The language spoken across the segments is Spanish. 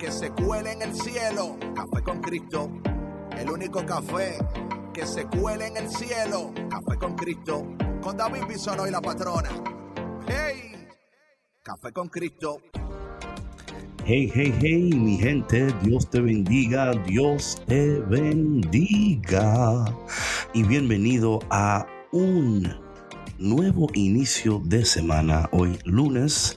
que se cuele en el cielo. Café con Cristo. El único café que se cuele en el cielo. Café con Cristo. Con David Bisono y la patrona. ¡Hey! Café con Cristo. Hey, hey, hey, mi gente, Dios te bendiga, Dios te bendiga. Y bienvenido a un nuevo inicio de semana, hoy lunes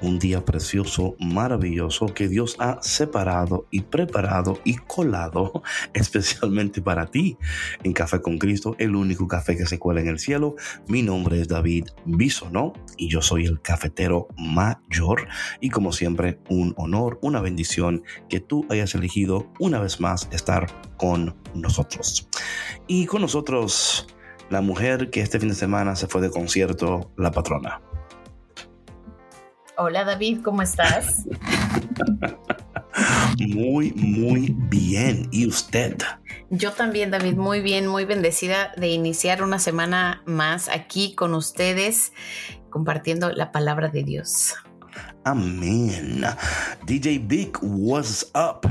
un día precioso, maravilloso que Dios ha separado y preparado y colado especialmente para ti en Café con Cristo, el único café que se cuela en el cielo. Mi nombre es David Bisonó y yo soy el cafetero mayor y como siempre un honor, una bendición que tú hayas elegido una vez más estar con nosotros. Y con nosotros la mujer que este fin de semana se fue de concierto, la patrona. Hola David, ¿cómo estás? Muy, muy bien. ¿Y usted? Yo también, David, muy bien, muy bendecida de iniciar una semana más aquí con ustedes, compartiendo la palabra de Dios. Amén. DJ Big, what's up?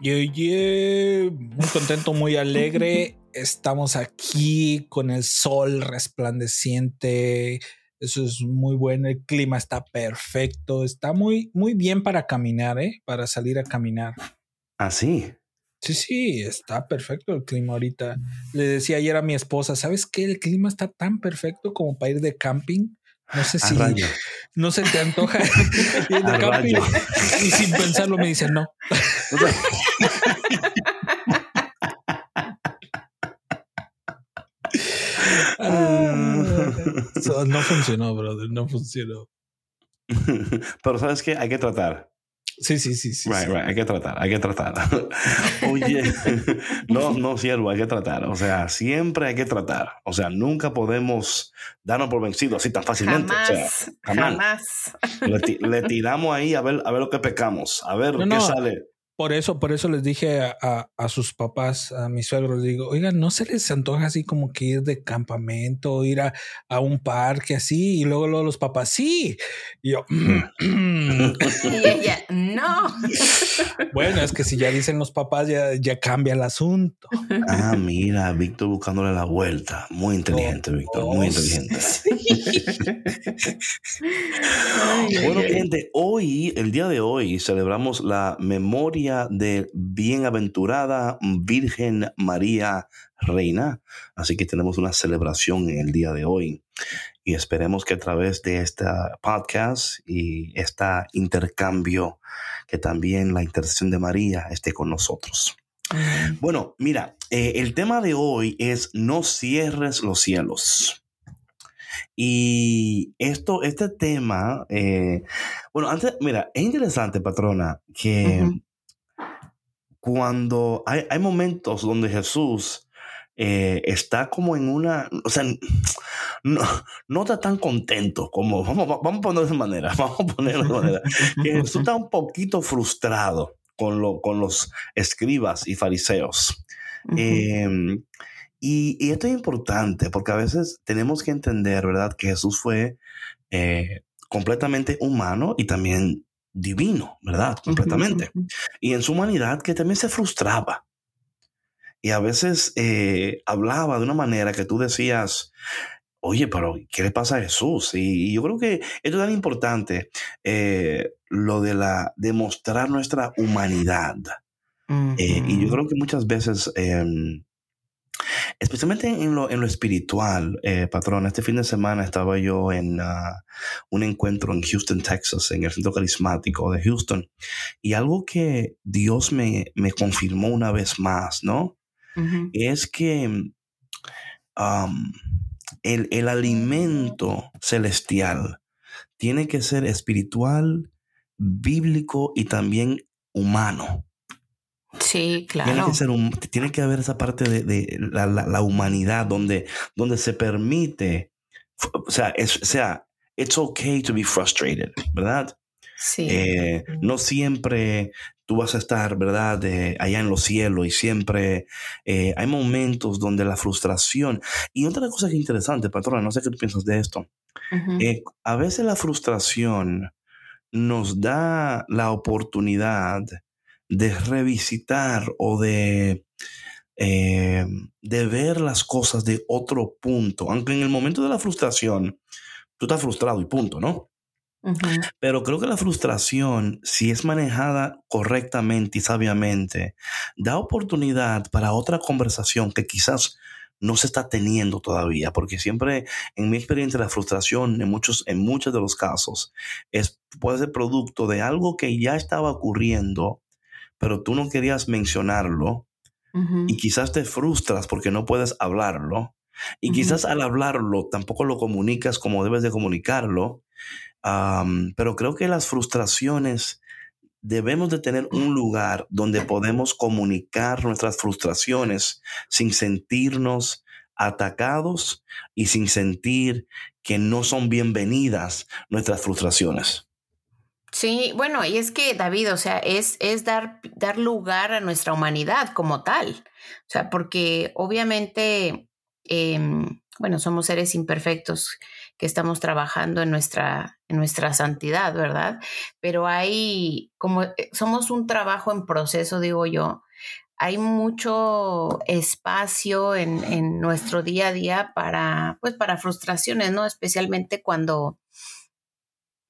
Yeah, yeah. Muy contento, muy alegre. Estamos aquí con el sol resplandeciente eso es muy bueno. El clima está perfecto. Está muy, muy bien para caminar, ¿eh? Para salir a caminar. ¿Ah, sí? Sí, sí, está perfecto el clima ahorita. Le decía ayer a mi esposa, ¿sabes qué? El clima está tan perfecto como para ir de camping. No sé si no se te antoja ir de camping. Y sin pensarlo me dice no. no funcionó, brother, no funcionó. Pero sabes que hay que tratar. Sí, sí, sí, sí. Right, right. Hay que tratar, hay que tratar. Oye, no, no, siervo, hay que tratar. O sea, siempre hay que tratar. O sea, nunca podemos darnos por vencidos así tan fácilmente. Jamás, jamás. Le, tiramos ahí a ver, a ver lo que pecamos, a ver qué sale. Por eso, por eso les dije a, sus papás, a mis suegros, digo, oigan, ¿no se les antoja así como que ir de campamento, ir a, un parque así? Y luego, luego los papás, sí. Y yo, y ella, no. bueno, es que si ya dicen los papás, ya, ya cambia el asunto. Ah, mira, Víctor buscándole la vuelta. Muy inteligente, Víctor, muy inteligente. bueno, gente, hoy, el día de hoy, celebramos la memoria de bienaventurada Virgen María Reina. Así que tenemos una celebración en el día de hoy. Y esperemos que a través de este podcast y este intercambio, que también la intercesión de María esté con nosotros. Bueno, mira, eh, el tema de hoy es no cierres los cielos. Y esto, este tema, eh, bueno, antes, mira, es interesante, patrona, que cuando hay, hay momentos donde Jesús eh, está como en una, o sea, no, no, está tan contento como, vamos, vamos a ponerlo de manera, vamos a ponerlo de manera, que Jesús está un poquito frustrado con, lo, con los escribas y fariseos. Em, y, y, esto es importante porque a veces tenemos que entender, ¿verdad?, que Jesús fue eh, completamente humano y también divino, ¿verdad? Completamente. Y en su humanidad que también se frustraba. Y a veces eh, hablaba de una manera que tú decías, oye, pero ¿qué le pasa a Jesús? Y, yo creo que esto es tan importante, eh, lo de la demostrar nuestra humanidad. Eh, y yo creo que muchas veces em, Especialmente en lo, en lo espiritual, eh, patrón. Este fin de semana estaba yo en ah, un encuentro en Houston, Texas, en el centro carismático de Houston. Y algo que Dios me, me confirmó una vez más, ¿no? Es que el, el alimento celestial tiene que ser espiritual, bíblico y también humano. Sí, claro. Tiene que, ser un, tiene que haber esa parte de, de la, la, la, humanidad donde, donde se permite, o sea, es, o sea, it's okay to be frustrated, ¿verdad? Sí. Eh, no siempre tú vas a estar, ¿verdad?, de allá en los cielos y siempre eh, hay momentos donde la frustración. Y otra cosa que es interesante, patrona, no sé qué tú piensas de esto. Uh -huh. eh, a veces la frustración nos da la oportunidad de revisitar o de, eh, de ver las cosas de otro punto. Aunque en el momento de la frustración, tú estás frustrado y punto, ¿no? Uh -huh. Pero creo que la frustración, si es manejada correctamente y sabiamente, da oportunidad para otra conversación que quizás no se está teniendo todavía, porque siempre, en mi experiencia, la frustración en muchos, en muchos de los casos es, puede ser producto de algo que ya estaba ocurriendo, pero tú no querías mencionarlo Uh -huh. y quizás te frustras porque no puedes hablarlo y quizás al hablarlo tampoco lo comunicas como debes de comunicarlo, pero creo que las frustraciones debemos de tener un lugar donde podemos comunicar nuestras frustraciones sin sentirnos atacados y sin sentir que no son bienvenidas nuestras frustraciones. Sí, bueno, y es que David, o sea, es, es dar, dar lugar a nuestra humanidad como tal. O sea, porque obviamente, eh, bueno, somos seres imperfectos que estamos trabajando en nuestra, en nuestra santidad, ¿verdad? Pero hay, como eh, somos un trabajo en proceso, digo yo, hay mucho espacio en, en nuestro día a día para, pues, para frustraciones, ¿no? Especialmente cuando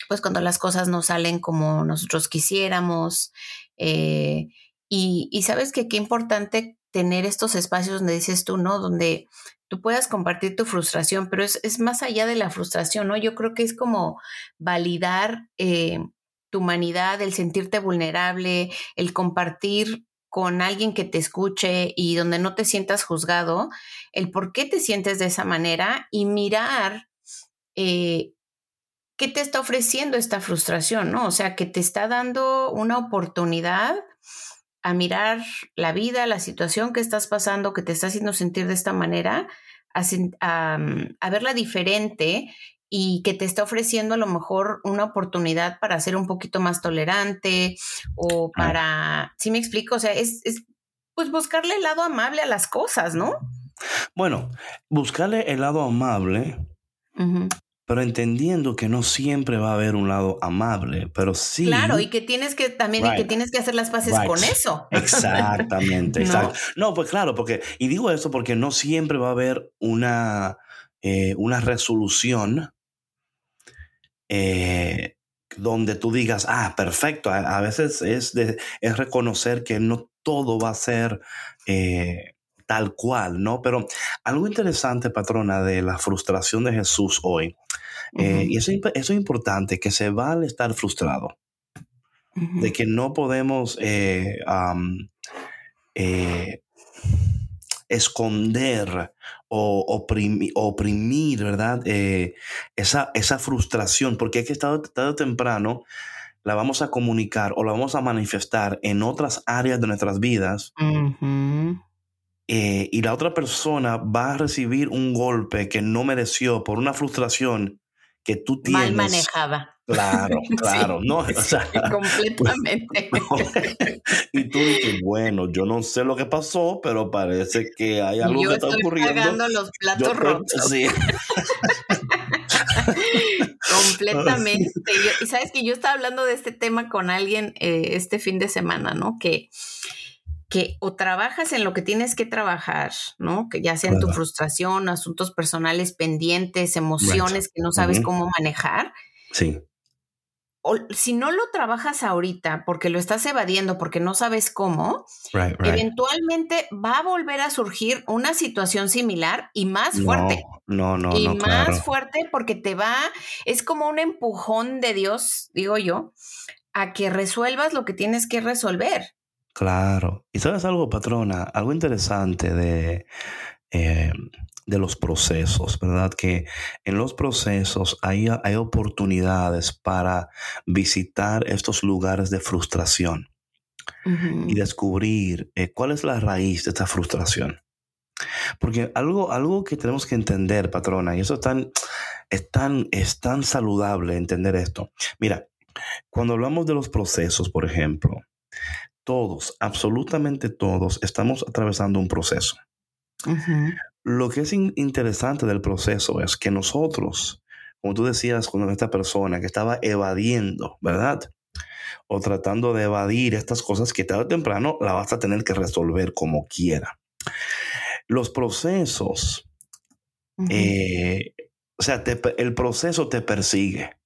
pues cuando las cosas no salen como nosotros quisiéramos. Eh, y, sabes que qué importante tener estos espacios donde dices tú, ¿no? Donde tú puedas compartir tu frustración, pero es, es más allá de la frustración, ¿no? Yo creo que es como validar eh, tu humanidad, el sentirte vulnerable, el compartir con alguien que te escuche y donde no te sientas juzgado, el por qué te sientes de esa manera y mirar eh, ¿qué te está ofreciendo esta frustración? ¿no? O sea, que te está dando una oportunidad a mirar la vida, la situación que estás pasando, que te está haciendo sentir de esta manera, a, a, a verla diferente y que te está ofreciendo a lo mejor una oportunidad para ser un poquito más tolerante o para, ¿sí me explico? O sea, es, es pues buscarle el lado amable a las cosas, ¿no? Bueno, buscarle el lado amable uh -huh pero entendiendo que no siempre va a haber un lado amable, pero sí. Claro, y que tienes que también right. y que tienes que hacer las paces right. con eso. Exactamente, ¿No? exacto. No, pues claro, porque, y digo eso porque no siempre va a haber una, eh, una resolución eh, donde tú digas, ah, perfecto. A, a veces es, de, es reconocer que no todo va a ser. Eh, tal cual, ¿no? Pero algo interesante, patrona, de la frustración de Jesús hoy, uh -huh. eh, y eso, eso, es importante, que se vale estar frustrado, uh -huh. de que no podemos eh, um, eh, esconder o oprimir, oprimir ¿verdad? Eh, esa, esa frustración, porque es que tarde, tarde o temprano la vamos a comunicar o la vamos a manifestar en otras áreas de nuestras vidas. Uh -huh eh, y la otra persona va a recibir un golpe que no mereció por una frustración que tú tienes. Mal manejada. Claro, claro, sí, no, o sea, completamente. y tú dices, bueno, yo no sé lo que pasó, pero parece que hay algo yo que está estoy ocurriendo. Pagando los platos yo, rotos. Sí. completamente. Yo, y sabes que yo estaba hablando de este tema con alguien eh, este fin de semana, ¿no? Que que o trabajas en lo que tienes que trabajar, ¿no? Que ya sea en tu frustración, asuntos personales pendientes, emociones right. que no sabes uh -huh. cómo manejar. Sí. O si no lo trabajas ahorita porque lo estás evadiendo, porque no sabes cómo, right, right. eventualmente va a volver a surgir una situación similar y más fuerte. No, no, no. Y no, más claro. fuerte porque te va, es como un empujón de Dios, digo yo, a que resuelvas lo que tienes que resolver. Claro. Y sabes algo, patrona, algo interesante de, eh, de los procesos, ¿verdad? Que en los procesos hay, hay oportunidades para visitar estos lugares de frustración y descubrir eh, cuál es la raíz de esta frustración. Porque algo, algo que tenemos que entender, patrona, y eso es tan, es tan, es tan saludable entender esto. Mira, cuando hablamos de los procesos, por ejemplo, todos, absolutamente todos, estamos atravesando un proceso. Lo que es interesante del proceso es que nosotros, como tú decías con esta persona que estaba evadiendo, ¿verdad? O tratando de evadir estas cosas que tarde o temprano la vas a tener que resolver como quiera. Los procesos, eh, o sea, el proceso te persigue.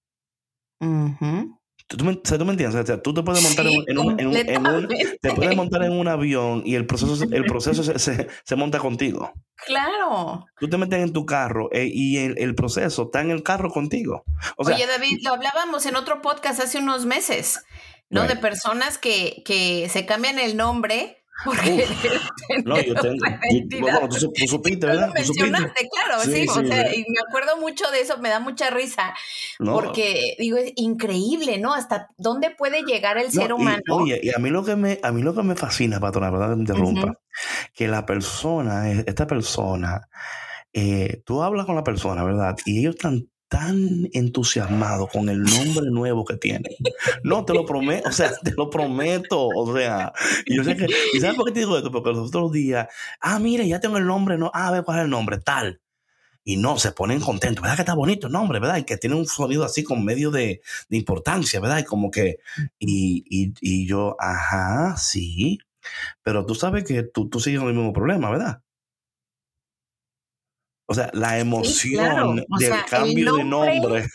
¿Tú, me, entiendes? O sea, tú te puedes montar en, un, te puedes montar en un avión y el proceso, el proceso se, se, monta contigo. Claro. Tú te metes en tu carro eh, y el, el, proceso está en el carro contigo. Oye, David, lo hablábamos en otro podcast hace unos meses, ¿no? De personas que, que se cambian el nombre porque no, yo tengo. bueno, tú, supiste, ¿verdad? Lo mencionaste, claro, sí, o sea, y me acuerdo mucho de eso, me da mucha risa, porque digo, es increíble, ¿no? Hasta dónde puede llegar el ser humano. oye, y a mí lo que me, a mí lo que me fascina, patrona, ¿verdad? Que me interrumpa, que la persona, esta persona, eh, tú hablas con la persona, ¿verdad? Y ellos están tan entusiasmado con el nombre nuevo que tiene. No, te lo prometo, o sea, te lo prometo, o sea, yo sé que, ¿y sabes por qué te digo esto? Porque los otros días, ah, mire, ya tengo el nombre, no, ah, a ver cuál es el nombre, tal. Y no, se ponen contentos, ¿verdad que está bonito el nombre, verdad? Y que tiene un sonido así con medio de, de importancia, ¿verdad? Y como que, y, y, y, yo, ajá, sí, pero tú sabes que tú, tú sigues con el mismo problema, ¿verdad? O sea, la emoción del cambio de nombre.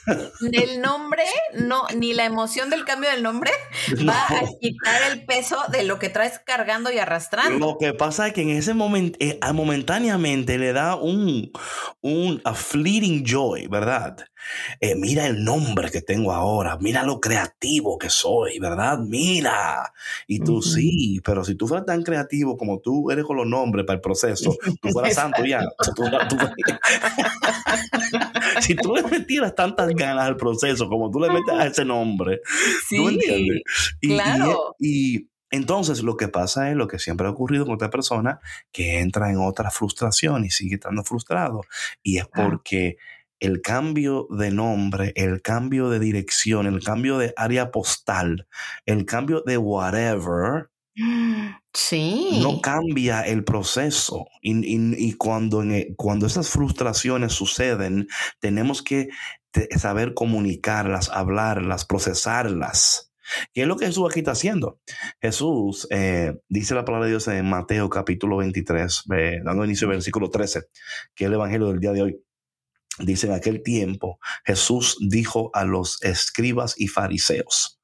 El nombre, no, ni la emoción del cambio del nombre va a quitar el peso de lo que traes cargando y arrastrando. Lo que pasa es que en ese momento, eh, momentáneamente le da un, un a fleeting joy, ¿verdad? Eh, mira el nombre que tengo ahora, mira lo creativo que soy, ¿verdad? Mira. Y tú sí, pero si tú fueras tan creativo como tú eres con los nombres para el proceso, tú fueras santo ya. si tú le metieras tantas ganas al proceso como tú le metes a ese nombre, sí, ¿tú entiendes? claro. y entonces, lo que pasa es lo que siempre ha ocurrido con otra persona que entra en otra frustración y sigue estando frustrado. Y es porque el cambio de nombre, el cambio de dirección, el cambio de área postal, el cambio de whatever, sí. no cambia el proceso. Y, cuando, e, cuando esas frustraciones suceden, tenemos que saber comunicarlas, hablarlas, procesarlas. ¿Qué es lo que Jesús aquí está haciendo? Jesús eh, dice la palabra de Dios en Mateo capítulo 23, dando inicio al versículo 13, que es el evangelio del día de hoy. Dice en aquel tiempo, Jesús dijo a los escribas y fariseos,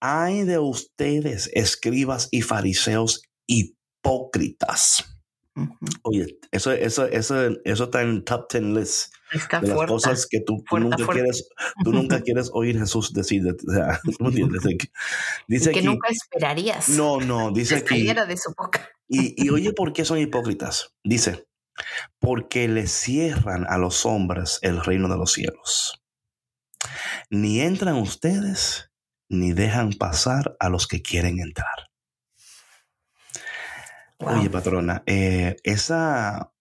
hay de ustedes, escribas y fariseos hipócritas. Oye, eso, eso, eso, eso está en top ten list de las cosas que tú, nunca quieres, tú nunca quieres oír Jesús decir. O sea, Dice que nunca esperarías. No, no, dice que. de su boca. Y, y oye, ¿por qué son hipócritas? Dice, porque le cierran a los hombres el reino de los cielos. Ni entran ustedes, ni dejan pasar a los que quieren entrar. Oye, patrona, eh, esa...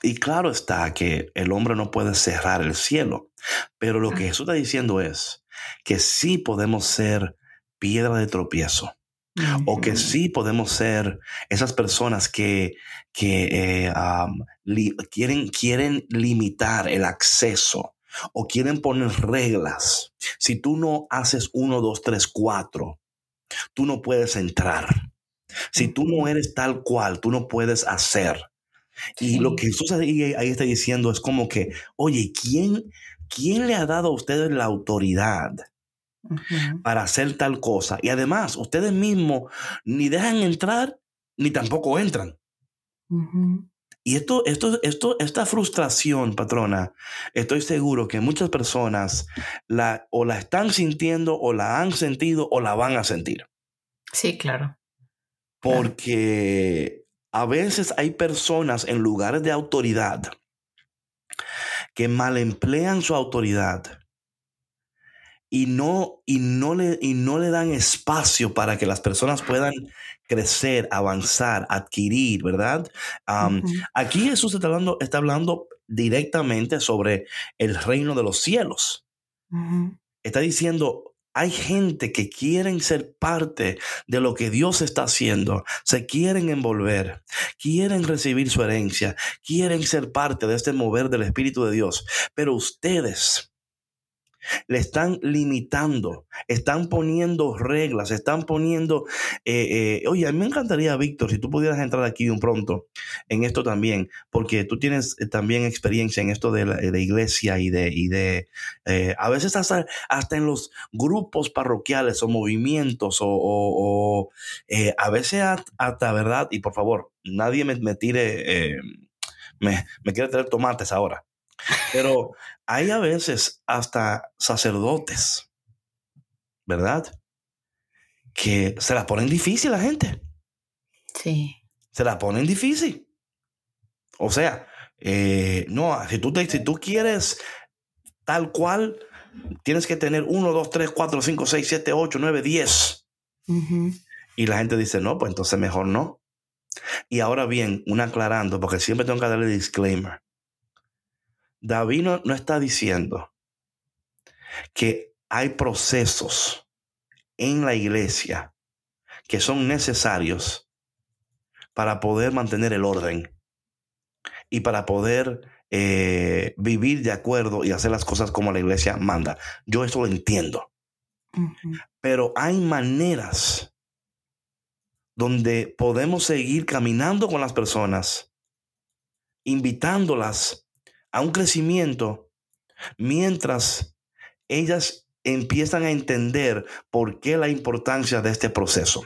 Y claro está que el hombre no puede cerrar el cielo, pero lo que Jesús está diciendo es que sí podemos ser piedra de tropiezo o que sí podemos ser esas personas que, que eh, quieren, quieren limitar el acceso o quieren poner reglas. Si tú no haces uno, dos, tres, cuatro, tú no puedes entrar. Si tú no eres tal cual, tú no puedes hacer. Y lo que Jesús ahí, ahí, está diciendo es como que, oye, ¿quién, ¿quién le ha dado a ustedes la autoridad para hacer tal cosa. Y además, ustedes mismos ni dejan entrar ni tampoco entran. Y esto, esto, esto, esta frustración, patrona, estoy seguro que muchas personas la, o la están sintiendo, o la han sentido, o la van a sentir. Sí, claro. Porque a veces hay personas en lugares de autoridad que mal emplean su autoridad y no, y no, le, y no le dan espacio para que las personas puedan crecer, avanzar, adquirir, ¿verdad? Aquí Jesús está hablando, está hablando directamente sobre el reino de los cielos. Está diciendo, hay gente que quieren ser parte de lo que Dios está haciendo, se quieren envolver, quieren recibir su herencia, quieren ser parte de este mover del Espíritu de Dios, pero ustedes le están limitando, están poniendo reglas, están poniendo, eh, eh, oye, a mí me encantaría, Víctor, si tú pudieras entrar aquí un pronto en esto también, porque tú tienes eh, también experiencia en esto de la iglesia y de, y de a veces hasta, hasta en los grupos parroquiales o movimientos o, a veces hasta, ¿verdad? Y por favor, nadie me, me tire, me, me quiere traer tomates ahora. Pero hay a veces hasta sacerdotes, ¿verdad? Que se la ponen difícil la gente. Sí. Se la ponen difícil. O sea, eh, no, si tú, te, si tú quieres tal cual, tienes que tener 1, 2, 3, 4, 5, 6, 7, 8, 9, 10. Y la gente dice, no, pues entonces mejor no. Y ahora bien, un aclarando, porque siempre tengo que darle disclaimer. David no, está diciendo que hay procesos en la iglesia que son necesarios para poder mantener el orden y para poder eh, vivir de acuerdo y hacer las cosas como la iglesia manda. Yo eso lo entiendo. Pero hay maneras donde podemos seguir caminando con las personas, invitándolas a un crecimiento mientras ellas empiezan a entender por qué la importancia de este proceso.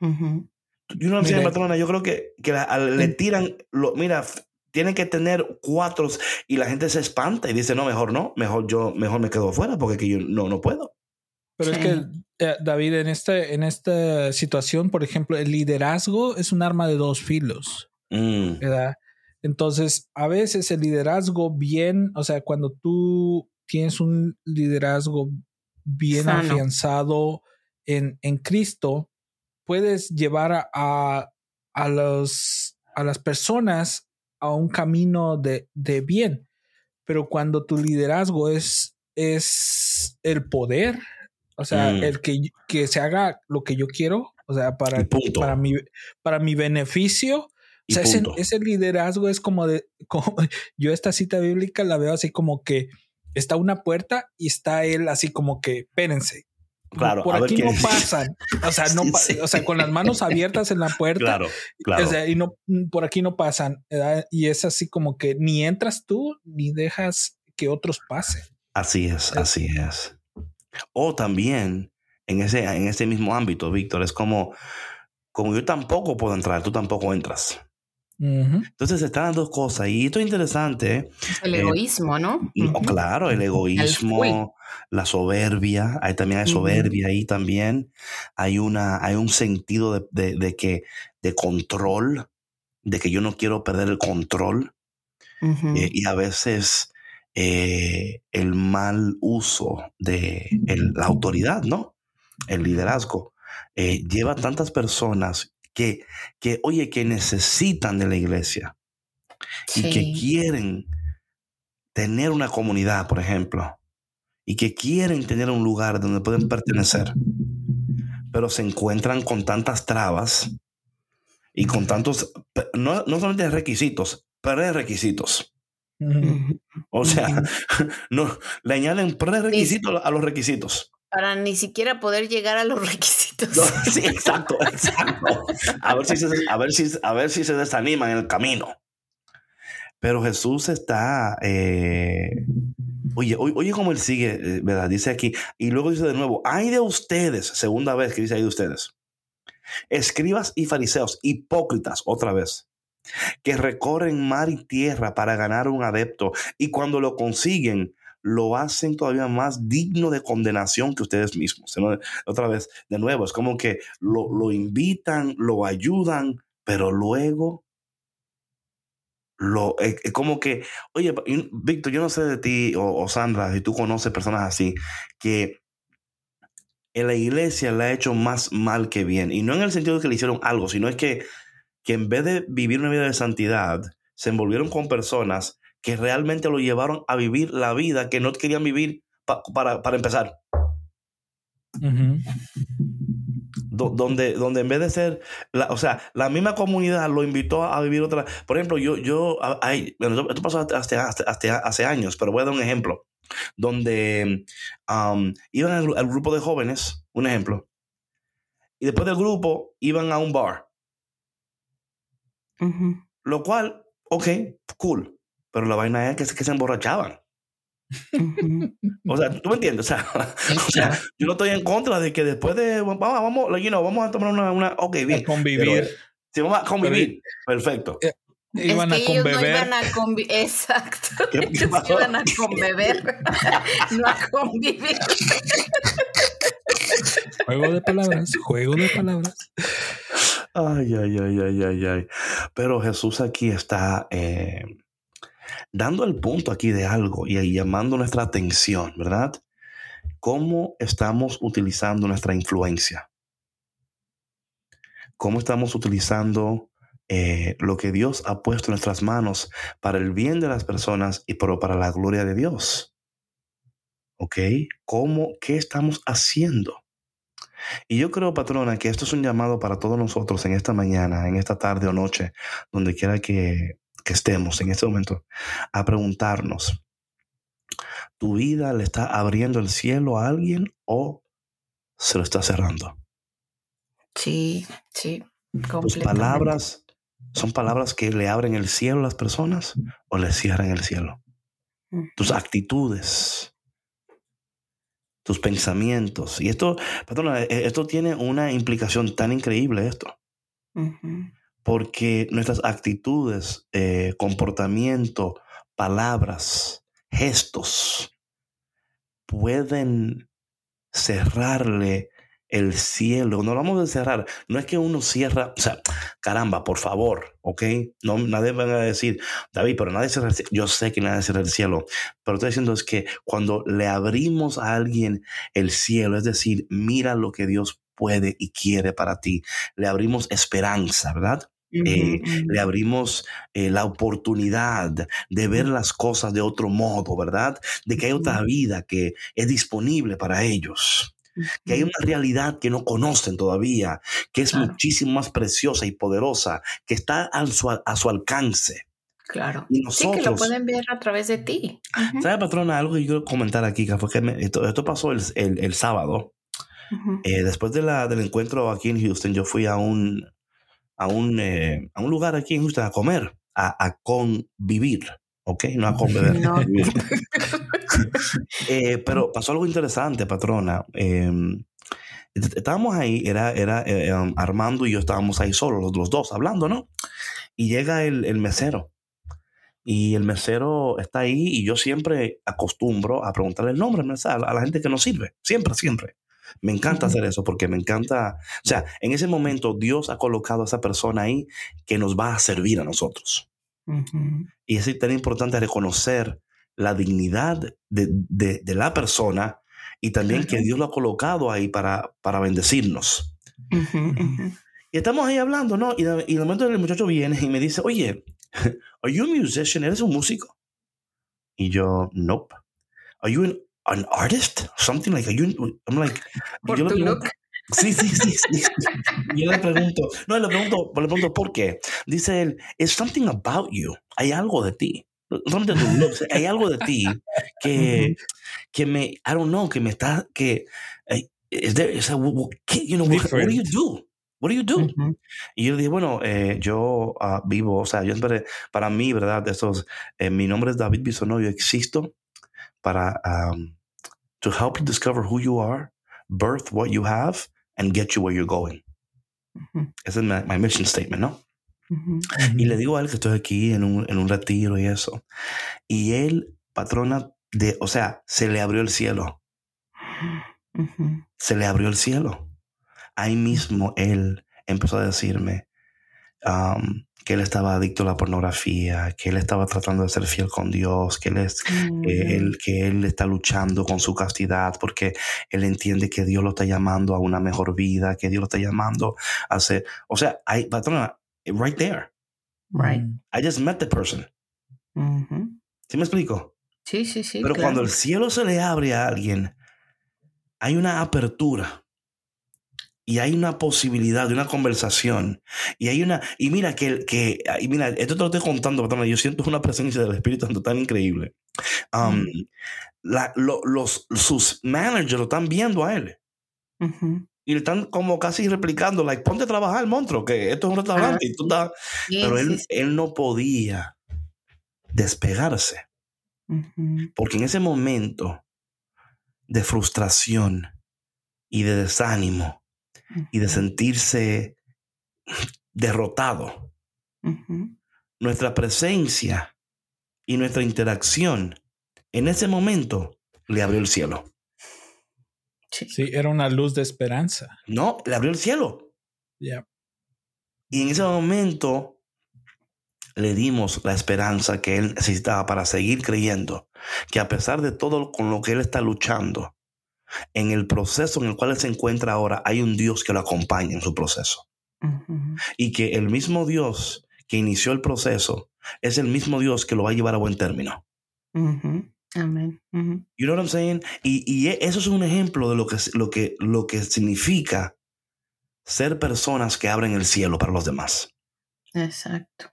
Y una patrona, yo creo que, que le tiran, lo, mira, tienen que tener cuatro y la gente se espanta y dice, no, mejor no, mejor yo, mejor me quedo fuera porque yo no, no puedo. Pero es que, eh, David, en, este, en esta situación, por ejemplo, el liderazgo es un arma de dos filos. Mm. ¿verdad? Entonces, a veces el liderazgo bien, o sea, cuando tú tienes un liderazgo bien afianzado en, en, Cristo, puedes llevar a, a, los, a las personas a un camino de, de bien. Pero cuando tu liderazgo es, es el poder, o sea, mm. el que, que se haga lo que yo quiero, o sea, para, para, mi, para mi beneficio, o sea, ese, liderazgo es como de, como, yo esta cita bíblica la veo así como que está una puerta y está él así como que, espérense. Claro, por aquí no pasan. O sea, no, o sea, con las manos abiertas en la puerta. Claro, claro. O sea, y no, por aquí no pasan. Y es así como que ni entras tú ni dejas que otros pasen. Así es, así es. O también en ese, en ese mismo ámbito, Víctor, es como, como yo tampoco puedo entrar, tú tampoco entras. Entonces se están dos cosas y esto es interesante. El eh, egoísmo, ¿no? Claro, el egoísmo, la soberbia, hay también hay soberbia ahí también. Hay, una, hay un sentido de, que, de control, de que yo no quiero perder el control. Eh, y a veces eh, el mal uso de la autoridad, ¿no? El liderazgo. lleva a tantas personas que, que, oye, que necesitan de la iglesia y que quieren tener una comunidad, por ejemplo, y que quieren tener un lugar donde pueden pertenecer, pero se encuentran con tantas trabas y con tantos, no, no solamente requisitos, prerequisitos. O sea, no, le añaden prerequisitos a los requisitos para ni siquiera poder llegar a los requisitos. sí, exacto, exacto. A ver, si se, a, ver si, a ver si se desaniman en el camino. Pero Jesús está, eh, oye, oye cómo él sigue, eh, ¿verdad? Dice aquí, y luego dice de nuevo, hay de ustedes, segunda vez que dice hay de ustedes, escribas y fariseos, hipócritas, otra vez, que recorren mar y tierra para ganar un adepto, y cuando lo consiguen, lo hacen todavía más digno de condenación que ustedes mismos. Otra vez, de nuevo, es como que lo, invitan, lo ayudan, pero luego lo, es, como que, oye, Víctor, yo no sé de ti o, Sandra, si tú conoces personas así, que en la iglesia le ha hecho más mal que bien. Y no en el sentido de que le hicieron algo, sino es que, que en vez de vivir una vida de santidad, se envolvieron con personas que realmente lo llevaron a vivir la vida que no querían vivir para, para empezar donde, donde en vez de ser, la, o sea, la misma comunidad lo invitó a vivir otra. Por ejemplo, yo, yo, hay, esto pasó hasta, hasta, hace años, pero voy a dar un ejemplo, donde um, iban al, grupo de jóvenes, un ejemplo, y después del grupo iban a un bar. Lo cual, ok, cool, pero la vaina es que, que se emborrachaban. o sea, tú me entiendes. O sea, yo no estoy en contra de que después de. Vamos, vamos, vamos a tomar una. una ok, bien. convivir. sí, vamos a convivir. Perfecto. Eh, iban a ellos no iban a convivir. Exacto. ¿Qué, iban a convivir. no a convivir. Juego de palabras, juego de palabras. Ay, ay, ay, ay, ay, ay. Pero Jesús aquí está eh, dando el punto aquí de algo y llamando nuestra atención, ¿verdad? ¿Cómo estamos utilizando nuestra influencia? ¿Cómo estamos utilizando eh, lo que Dios ha puesto en nuestras manos para el bien de las personas y para la gloria de Dios? ¿Ok? ¿Cómo, qué estamos haciendo? Y yo creo, patrona, que esto es un llamado para todos nosotros en esta mañana, en esta tarde o noche, donde quiera que que estemos en este momento a preguntarnos, ¿tu vida le está abriendo el cielo a alguien o se lo está cerrando? Sí, sí. ¿Tus palabras son palabras que le abren el cielo a las personas o le cierran el cielo? Tus actitudes, tus pensamientos. Y esto, perdona, e-, esto tiene una implicación tan increíble esto porque nuestras actitudes, eh, comportamiento, palabras, gestos pueden cerrarle el cielo. No vamos a cerrar. No es que uno cierra, o sea, caramba, por favor, ¿ok? No, nadie va a decir, David, pero nadie cierra el cielo. Yo sé que nadie cierra el cielo, pero estoy diciendo es que cuando le abrimos a alguien el cielo, es decir, mira lo que Dios puede y quiere para ti, le abrimos esperanza, ¿verdad? Eh, le abrimos eh, la oportunidad de ver las cosas de otro modo, ¿verdad? De que hay otra vida que es disponible para ellos. Que hay una realidad que no conocen todavía, que es muchísimo más preciosa y poderosa, que está a su, a su alcance. Claro. Y nosotros, sí, que lo pueden ver a través de ti. ¿Sabe, patrona? Algo que yo quiero comentar aquí, que fue que esto, esto, pasó el, el, sábado. Eh, después de la, del encuentro aquí en Houston, yo fui a un, a un, eh, a un lugar aquí en Houston a comer, a, a convivir, ¿ok? No a convivir. eh, pero pasó algo interesante, patrona. Em, estábamos ahí, era, era eh, um, Armando y yo estábamos ahí solos, los, dos, hablando, ¿no? Y llega el, el mesero. Y el mesero está ahí y yo siempre acostumbro a preguntarle el nombre a la gente que nos sirve. Siempre, siempre. Me encanta hacer eso porque me encanta, o sea, en ese momento Dios ha colocado a esa persona ahí que nos va a servir a nosotros. Y es tan importante reconocer la dignidad de, la persona y también que Dios lo ha colocado ahí para, para bendecirnos. Y estamos ahí hablando, ¿no? Y de, y momento el muchacho viene y me dice, oye, ¿are you a musician? ¿Eres un músico? Y yo, nope. ¿Are you an an artist, something like, you, I'm like, yo le pregunto, Sí, sí, sí, sí. yo le pregunto, no, le pregunto, le pregunto por qué. Dice él, it's something about you. Hay algo de ti. hay algo de ti que, que me, I don't know, que me está, que, eh, is there, is you know, what, what, do you do? What do you do? Y yo le dije, bueno, eh, yo uh, vivo, o sea, yo para mí, ¿verdad? Estos, eh, mi nombre es David Bisonó, yo existo para um, to help you discover who you are, birth what you have, and get you where you're going. Ese es mi, mission statement, ¿no? Y le digo a él que estoy aquí en un, en un retiro y eso. Y él, patrona, de, o sea, se le abrió el cielo. Se le abrió el cielo. Ahí mismo él empezó a decirme, um, que él estaba adicto a la pornografía, que él estaba tratando de ser fiel con Dios, que él, es, él, que él está luchando con su castidad porque él entiende que Dios lo está llamando a una mejor vida, que Dios lo está llamando a ser, o sea, hay, patrona, right there. Right. I just met the person. ¿Sí me explico? Sí, sí, sí. Pero cuando el cielo se le abre a alguien, hay una apertura y hay una posibilidad de una conversación y hay una y mira que que y mira esto te lo estoy contando yo siento una presencia del Espíritu Santo tan increíble. Um, los sus managers lo están viendo a él. Y le están como casi replicando like ponte a trabajar monstruo que esto es un restaurante y tú estás pero él, él no podía despegarse porque en ese momento de frustración y de desánimo y de sentirse derrotado. Nuestra presencia y nuestra interacción en ese momento le abrió el cielo. Sí, era una luz de esperanza. No, le abrió el cielo. Y en ese momento le dimos la esperanza que él necesitaba para seguir creyendo que a pesar de todo con lo que él está luchando, en el proceso en el cual él se encuentra ahora, hay un Dios que lo acompaña en su proceso. Y que el mismo Dios que inició el proceso es el mismo Dios que lo va a llevar a buen término. Amén. You know what I'm saying? Y, e, eso es un ejemplo de lo que, lo, que, lo que significa ser personas que abren el cielo para los demás. Exacto.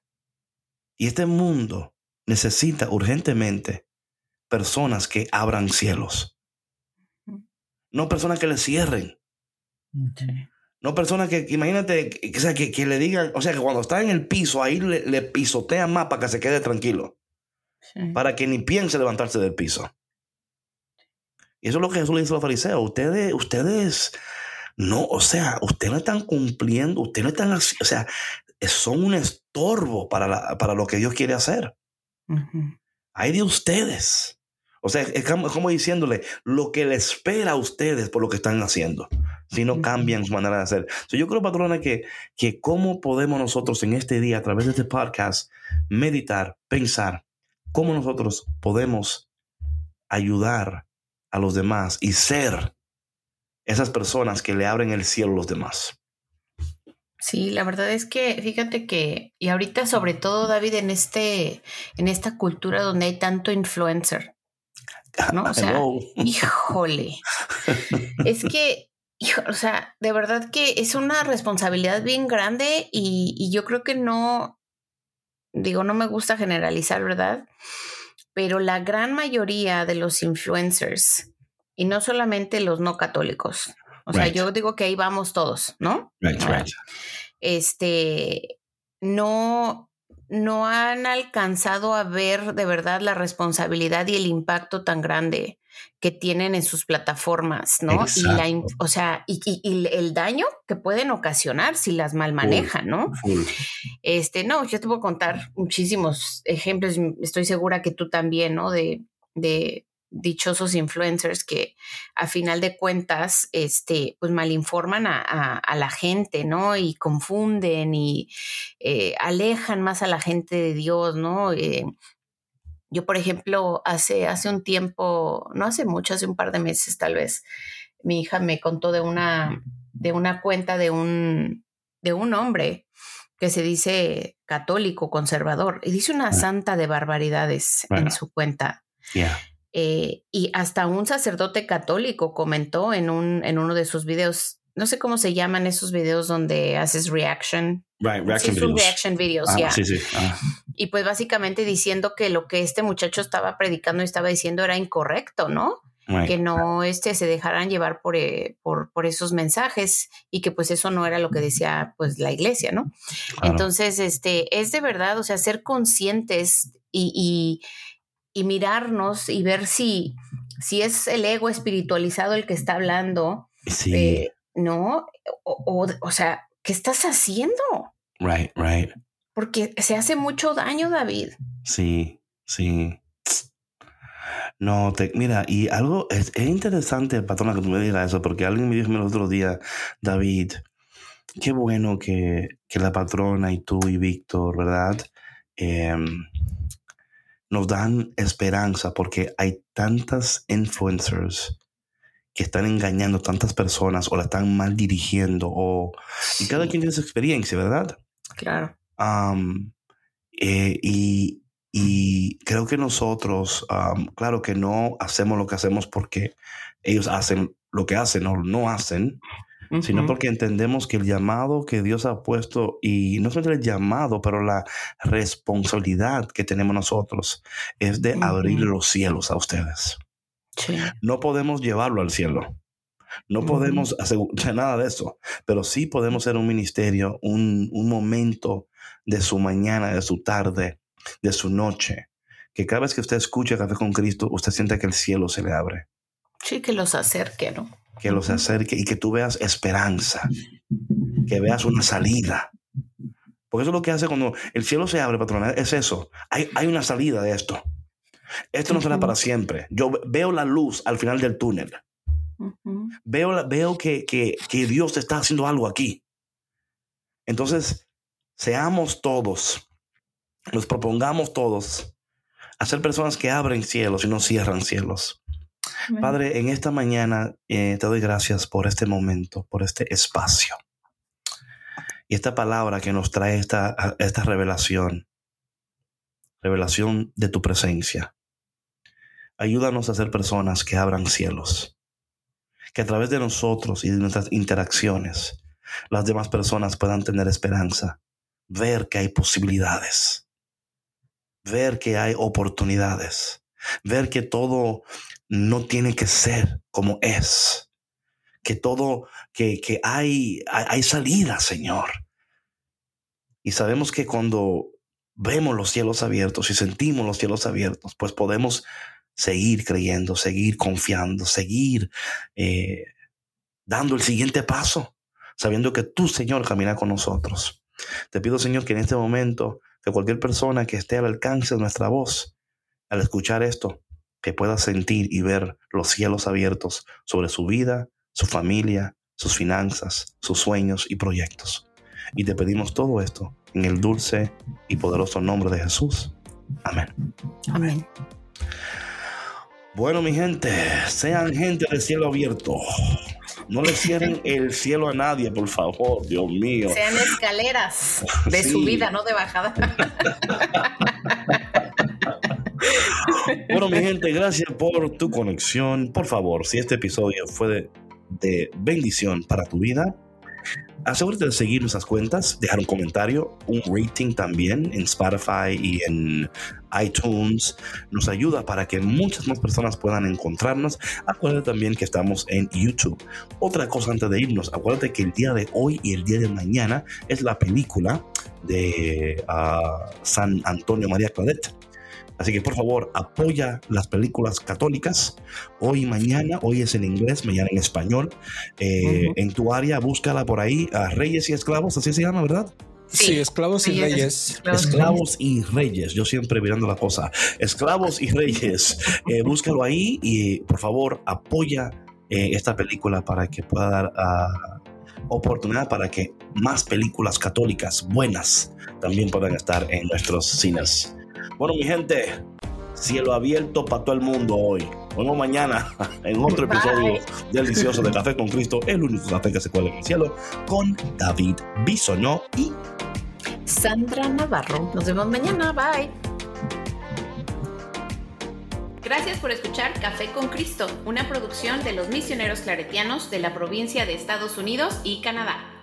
Y este mundo necesita urgentemente personas que abran cielos. No personas que le cierren. No personas que, imagínate, que, sea, que, le digan, o sea, que cuando está en el piso, ahí le, pisotean más para que se quede tranquilo. Para que ni piense levantarse del piso. Y eso es lo que Jesús le dice a los fariseos. Ustedes, ustedes, no, o sea, ustedes no están cumpliendo, ustedes no están, o sea, son un estorbo para, para lo que Dios quiere hacer. Hay de ustedes. O sea, es como, diciéndole lo que le espera a ustedes por lo que están haciendo, si no cambian su manera de hacer. yo creo, patrona, que, que cómo podemos nosotros en este día, a través de este podcast, meditar, pensar, cómo nosotros podemos ayudar a los demás y ser esas personas que le abren el cielo a los demás. Sí, la verdad es que fíjate que, y ahorita sobre todo, David, en este, en esta cultura donde hay tanto influencer, ¿no? O sea, híjole. es que, o sea, de verdad que es una responsabilidad bien grande y, yo creo que no, digo, no me gusta generalizar, ¿verdad? Pero la gran mayoría de los influencers, y no solamente los no católicos, o sea, yo digo que ahí vamos todos, ¿no? Este, no, no han alcanzado a ver de verdad la responsabilidad y el impacto tan grande que tienen en sus plataformas, ¿no? Y la, o sea, y, el daño que pueden ocasionar si las mal manejan, ¿no? Este, no, yo te puedo contar muchísimos ejemplos, estoy segura que tú también, ¿no? De, de dichosos influencers que a final de cuentas, este, pues malinforman a, a, la gente, ¿no? Y confunden y eh, alejan más a la gente de Dios, ¿no? Eh, yo, por ejemplo, hace, hace un tiempo, no hace mucho, hace un par de meses tal vez, mi hija me contó de una, de una cuenta de un, de un hombre que se dice católico, conservador, y dice una santa de barbaridades en su cuenta. Eh, y hasta un sacerdote católico comentó en, un, en uno de sus videos, no sé cómo se llaman esos videos donde haces reaction. Right, reaction videos. Reaction videos, Sí, sí. Y pues básicamente diciendo que lo que este muchacho estaba predicando y estaba diciendo era incorrecto, ¿no? que no este, se dejaran llevar por, eh, por, por, esos mensajes y que pues eso no era lo que decía pues la iglesia, ¿no? Entonces, este, es de verdad, o sea, ser conscientes y, y mirarnos y ver si, si es el ego espiritualizado el que está hablando. Sí. Eh, ¿No? O, o, sea, ¿qué estás haciendo? Right, right. Porque se hace mucho daño, David. Sí, sí. No, te, mira, y algo es, interesante, patrona, que tú me digas eso, porque alguien me dijo el otro día, David, qué bueno que, la patrona y tú y Víctor, ¿verdad? Em, nos dan esperanza porque hay tantas influencers que están engañando tantas personas o la están mal dirigiendo o y cada quien tiene su experiencia, ¿verdad? Claro. Eh, y, creo que nosotros, claro que no hacemos lo que hacemos porque ellos hacen lo que hacen o no hacen, sino porque entendemos que el llamado que Dios ha puesto, y no solo el llamado, pero la responsabilidad que tenemos nosotros, es de abrir los cielos a ustedes. No podemos llevarlo al cielo. No podemos hacer nada de eso, pero sí podemos ser un ministerio, un, un momento de su mañana, de su tarde, de su noche, que cada vez que usted escuche Café con Cristo, usted sienta que el cielo se le abre. Sí, que los acerque, ¿no? Que los acerque y que tú veas esperanza, que veas una salida. Porque eso es lo que hace cuando el cielo se abre, patrona, es eso. Hay, hay una salida de esto. Esto no será para siempre. Yo veo la luz al final del túnel. Veo, veo que, que, que Dios está haciendo algo aquí. Entonces, seamos todos, nos propongamos todos a ser personas que abren cielos y no cierran cielos. Padre, en esta mañana eh, te doy gracias por este momento, por este espacio. Y esta palabra que nos trae esta, esta revelación, revelación de tu presencia. Ayúdanos a ser personas que abran cielos, que a través de nosotros y de nuestras interacciones, las demás personas puedan tener esperanza, ver que hay posibilidades, ver que hay oportunidades, ver que todo no tiene que ser como es. Que todo, que, que hay, hay, salida, Señor. Y sabemos que cuando vemos los cielos abiertos y sentimos los cielos abiertos, pues podemos seguir creyendo, seguir confiando, seguir eh, dando el siguiente paso, sabiendo que tú, Señor, camina con nosotros. Te pido, Señor, que en este momento, que cualquier persona que esté al alcance de nuestra voz, al escuchar esto, que pueda sentir y ver los cielos abiertos sobre su vida, su familia, sus finanzas, sus sueños y proyectos. Y te pedimos todo esto en el dulce y poderoso nombre de Jesús. Amén. Amén. Bueno, mi gente, sean gente del cielo abierto. No le cierren el cielo a nadie, por favor, Dios mío. Sean escaleras de subida, no de bajada. Bueno, mi gente, gracias por tu conexión. Por favor, si este episodio fue de, bendición para tu vida, asegúrate de seguir nuestras cuentas, dejar un comentario, un rating también en Spotify y en iTunes. Nos ayuda para que muchas más personas puedan encontrarnos. Acuérdate también que estamos en YouTube. Otra cosa antes de irnos, acuérdate que el día de hoy y el día de mañana es la película de ah, San Antonio María Claret Así que por favor, apoya las películas católicas. Hoy y mañana, hoy es en inglés, mañana en español. Eh, en tu área, búscala por ahí, a Reyes y Esclavos, así se llama, ¿verdad? Sí, esclavos y reyes. Esclavos, y reyes. Yo siempre mirando la cosa. Esclavos y reyes. Eh, búscalo ahí y por favor apoya eh, esta película para que pueda dar ah, oportunidad para que más películas católicas buenas también puedan estar en nuestros cines. Bueno, mi gente, cielo abierto para todo el mundo hoy. Nos mañana en otro episodio delicioso de Café con Cristo, el único café que se cuela en el cielo, con David Bisonó y Sandra Navarro. Nos vemos mañana. Bye. Gracias por escuchar Café con Cristo, una producción de los misioneros claretianos de la provincia de Estados Unidos y Canadá.